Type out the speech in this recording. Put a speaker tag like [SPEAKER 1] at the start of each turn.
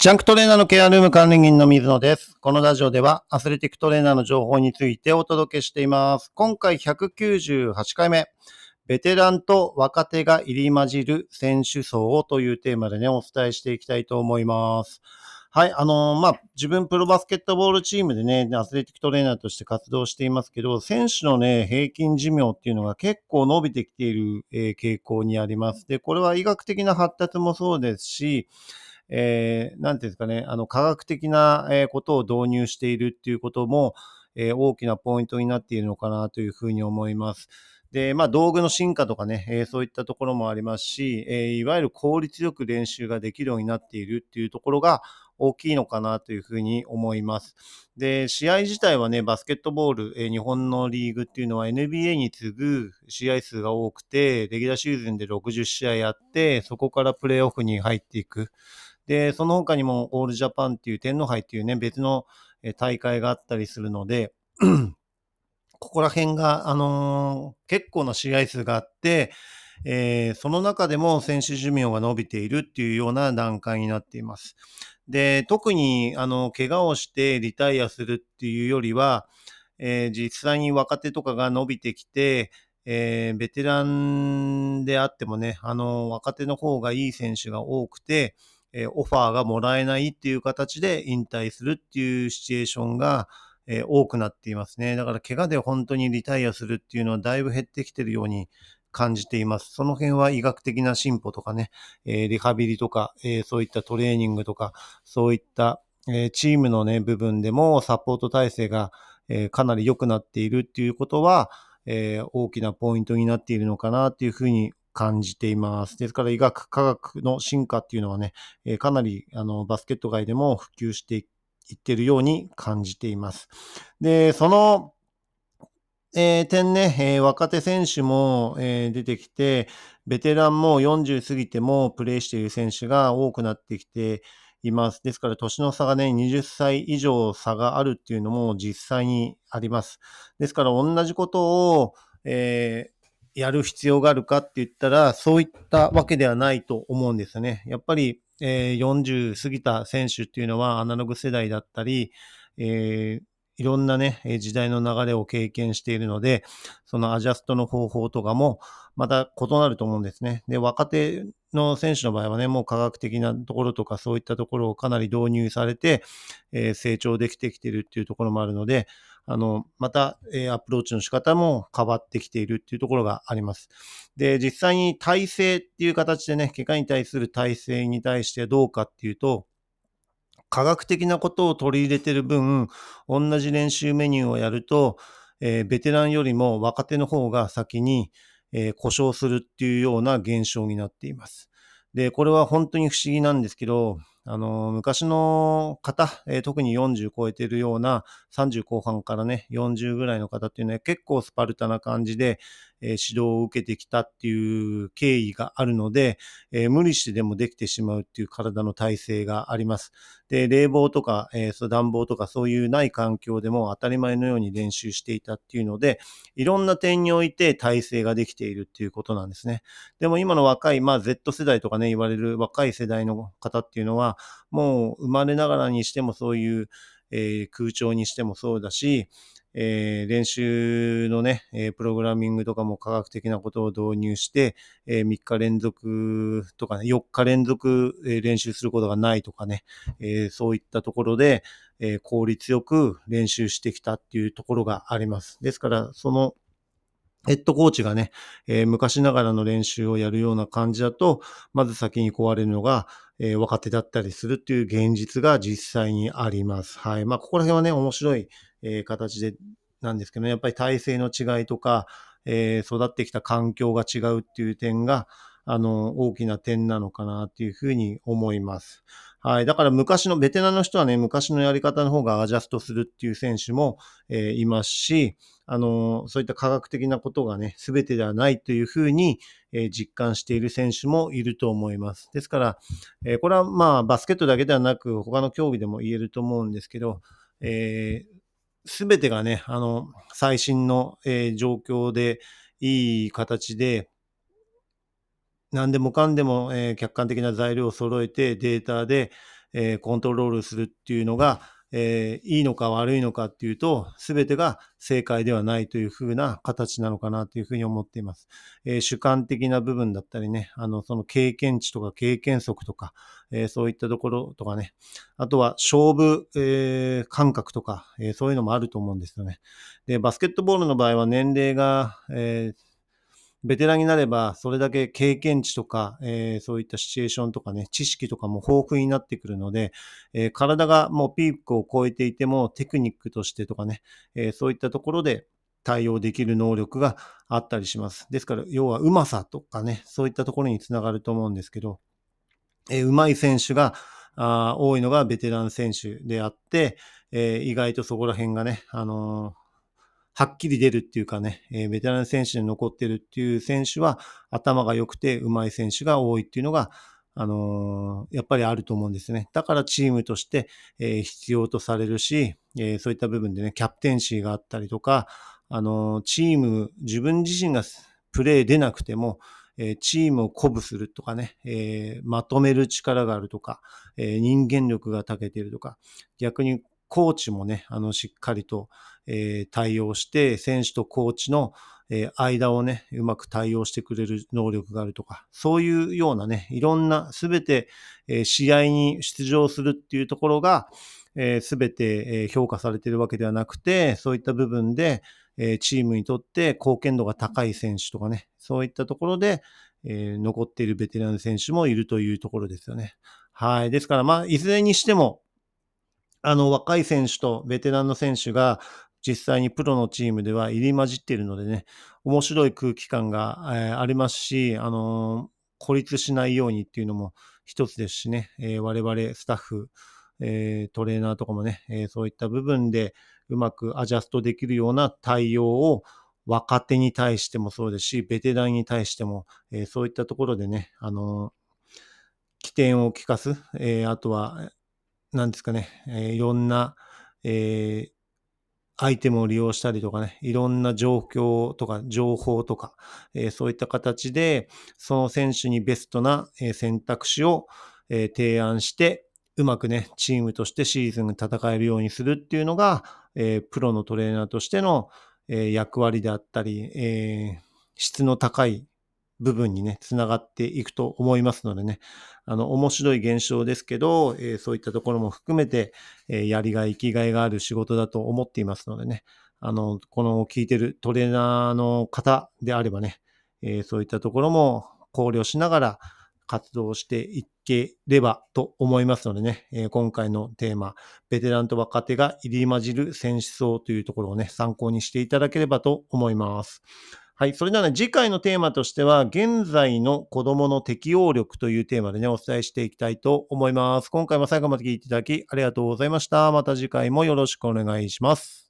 [SPEAKER 1] ジャンクトレーナーのケアルーム管理人の水野です。このラジオではアスレティックトレーナーの情報についてお届けしています。今回198回目、ベテランと若手が入り混じる選手層をというテーマでね、お伝えしていきたいと思います。はい、あのーまあ、自分プロバスケットボールチームでね、アスレティックトレーナーとして活動していますけど、選手のね、平均寿命っていうのが結構伸びてきている、えー傾向にあります。で、これは医学的な発達もそうですし、えー、なんていうんですかね、あの、科学的なことを導入しているっていうことも、えー大きなポイントになっているのかなというふうに思います。で、まあ、道具の進化とかね、えーそういったところもありますし、えーいわゆる効率よく練習ができるようになっているっていうところが大きいのかなというふうに思います。で、試合自体はね、バスケットボール、えー日本のリーグっていうのは NBA に次ぐ試合数が多くて、レギュラーシーズンで60試合やって、そこからプレーオフに入っていく。で、その他にもオールジャパンっていう天皇杯っていうね、別の大会があったりするので、ここら辺が、あのー結構な試合数があって、えーその中でも選手寿命が伸びているっていうような段階になっています。で、特に、あの、怪我をしてリタイアするっていうよりは、えー実際に若手とかが伸びてきて、えーベテランであってもね、あの、若手の方がいい選手が多くて、えーオファーがもらえないっていう形で引退するっていうシチュエーションが、えー多くなっていますね。だから怪我で本当にリタイアするっていうのはだいぶ減ってきてるように感じています。その辺は医学的な進歩とかね、えーリハビリとか、えーそういったトレーニングとか、そういった、えーチームのね、部分でもサポート体制が、えーかなり良くなっているっていうことは、えー大きなポイントになっているのかなっていうふうに感じています。ですから医学科学の進化っていうのはね、えかなりあのバスケット界でも普及していってるように感じています。で、その、えー点ね、えー若手選手も、えー出てきて、ベテランも40過ぎてもプレーしている選手が多くなってきています。ですから、年の差がね、20歳以上差があるっていうのも実際にあります。ですから、同じことを、えーやる必要があるかって言ったら、そういったわけではないと思うんですよね。やっぱり、えー40過ぎた選手っていうのはアナログ世代だったり、えーいろんなね、時代の流れを経験しているので、そのアジャストの方法とかもまた異なると思うんですね。で、若手の選手の場合はね、もう科学的なところとかそういったところをかなり導入されて、えー成長できてきてるっていうところもあるので、あの、また、えアプローチの仕方も変わってきているっていうところがあります。で、実際に体制っていう形でね、怪我に対する体制に対してどうかっていうと、科学的なことを取り入れてる分、同じ練習メニューをやると、えーベテランよりも若手の方が先に、えー故障するっていうような現象になっています。で、これは本当に不思議なんですけど、あの、昔の方、えー特に40超えてるような30後半からね、40ぐらいの方っていうのは結構スパルタな感じで、え指導を受けてきたっていう経緯があるので、え無理してでもできてしまうっていう体の体制があります。で、冷房とか、え暖房とかそういうない環境でも当たり前のように練習していたっていうので、いろんな点において体制ができているっていうことなんですね。でも今の若い、まあ Z 世代とかね、言われる若い世代の方っていうのは、もう生まれながらにしてもそういう、えー空調にしてもそうだし、えー練習のね、えープログラミングとかも科学的なことを導入して、え3日連続とかね、4日連続、え練習することがないとかね、えそういったところで、え効率よく練習してきたっていうところがあります。ですから、そのヘッドコーチがね、え昔ながらの練習をやるような感じだと、まず先に壊れるのが、え若手だったりするっていう現実が実際にあります。はい。まあ、ここら辺はね、面白い、えー形で、なんですけど、ねやっぱり体制の違いとか、えー育ってきた環境が違うっていう点が、あの、大きな点なのかなっていうふうに思います。はい。だから昔の、ベテランの人はね、昔のやり方の方がアジャストするっていう選手も、えーいますし、あの、そういった科学的なことがね、すべてではないというふうに、えー実感している選手もいると思います。ですから、えーこれはまあ、バスケットだけではなく、他の競技でも言えると思うんですけど、えすべてがね、あの、最新の、えー状況で、いい形で、何でもかんでも、えー客観的な材料を揃えてデータで、えーコントロールするっていうのが、えーいいのか悪いのかっていうと、すべてが正解ではないというふうな形なのかなというふうに思っています。えー主観的な部分だったりね、あの、その経験値とか経験則とか、えーそういったところとかね、あとは勝負、え感覚とか、えそういうのもあると思うんですよね。で、バスケットボールの場合は年齢が、えーベテランになれば、それだけ経験値とか、えーそういったシチュエーションとかね、知識とかも豊富になってくるので、えー体がもうピークを超えていても、テクニックとしてとかね、えーそういったところで対応できる能力があったりします。ですから、要はうまさとかね、そういったところにつながると思うんですけど、えーうまい選手があ多いのがベテラン選手であって、えー意外とそこら辺がね、あのーはっきり出るっていうかね、えーベテラン選手に残ってるっていう選手は頭が良くて上手い選手が多いっていうのが、あのーやっぱりあると思うんですね。だからチームとして、えー必要とされるし、えーそういった部分でね、キャプテンシーがあったりとか、あのチーム、自分自身がプレー出なくても、えチームを鼓舞するとかね、えまとめる力があるとか、え人間力が長けてるとか、逆にコーチもね、あの、しっかりと、えー対応して、選手とコーチの、えー間をね、うまく対応してくれる能力があるとか、そういうようなね、いろんな、すべて、えー試合に出場するっていうところが、すべて、え評価されてるわけではなくて、そういった部分で、えチームにとって貢献度が高い選手とかね、そういったところで、え残っているベテラン選手もいるというところですよね。はい。ですから、まあ、いずれにしても、あの、若い選手とベテランの選手が、実際にプロのチームでは入り混じっているのでね、面白い空気感が、えーありますし、あのー孤立しないようにっていうのも一つですしね、えー我々スタッフ、えートレーナーとかもね、えーそういった部分でうまくアジャストできるような対応を若手に対してもそうですし、ベテランに対しても、えーそういったところでね、あのー起点を利かす、えーあとは、なんですかね、えーいろんな、えーアイテムを利用したりとかね、いろんな状況とか情報とか、えーそういった形で、その選手にベストなえ選択肢をえー提案して、うまくね、チームとしてシーズン戦えるようにするっていうのが、えープロのトレーナーとしての、えー役割であったり、えー質の高い部分にね、つながっていくと思いますのでね、あの、面白い現象ですけど、えーそういったところも含めて、えーやりがい、生きがいがある仕事だと思っていますのでね、あの、この聞いてるトレーナーの方であればね、えーそういったところも考慮しながら活動していければと思いますのでね、えー今回のテーマ、ベテランと若手が入り混じる選手層というところをね、参考にしていただければと思います。はい。それではね、次回のテーマとしては、現在の子供の適応力というテーマでね、お伝えしていきたいと思います。今回も最後まで聞いていただきありがとうございました。また次回もよろしくお願いします。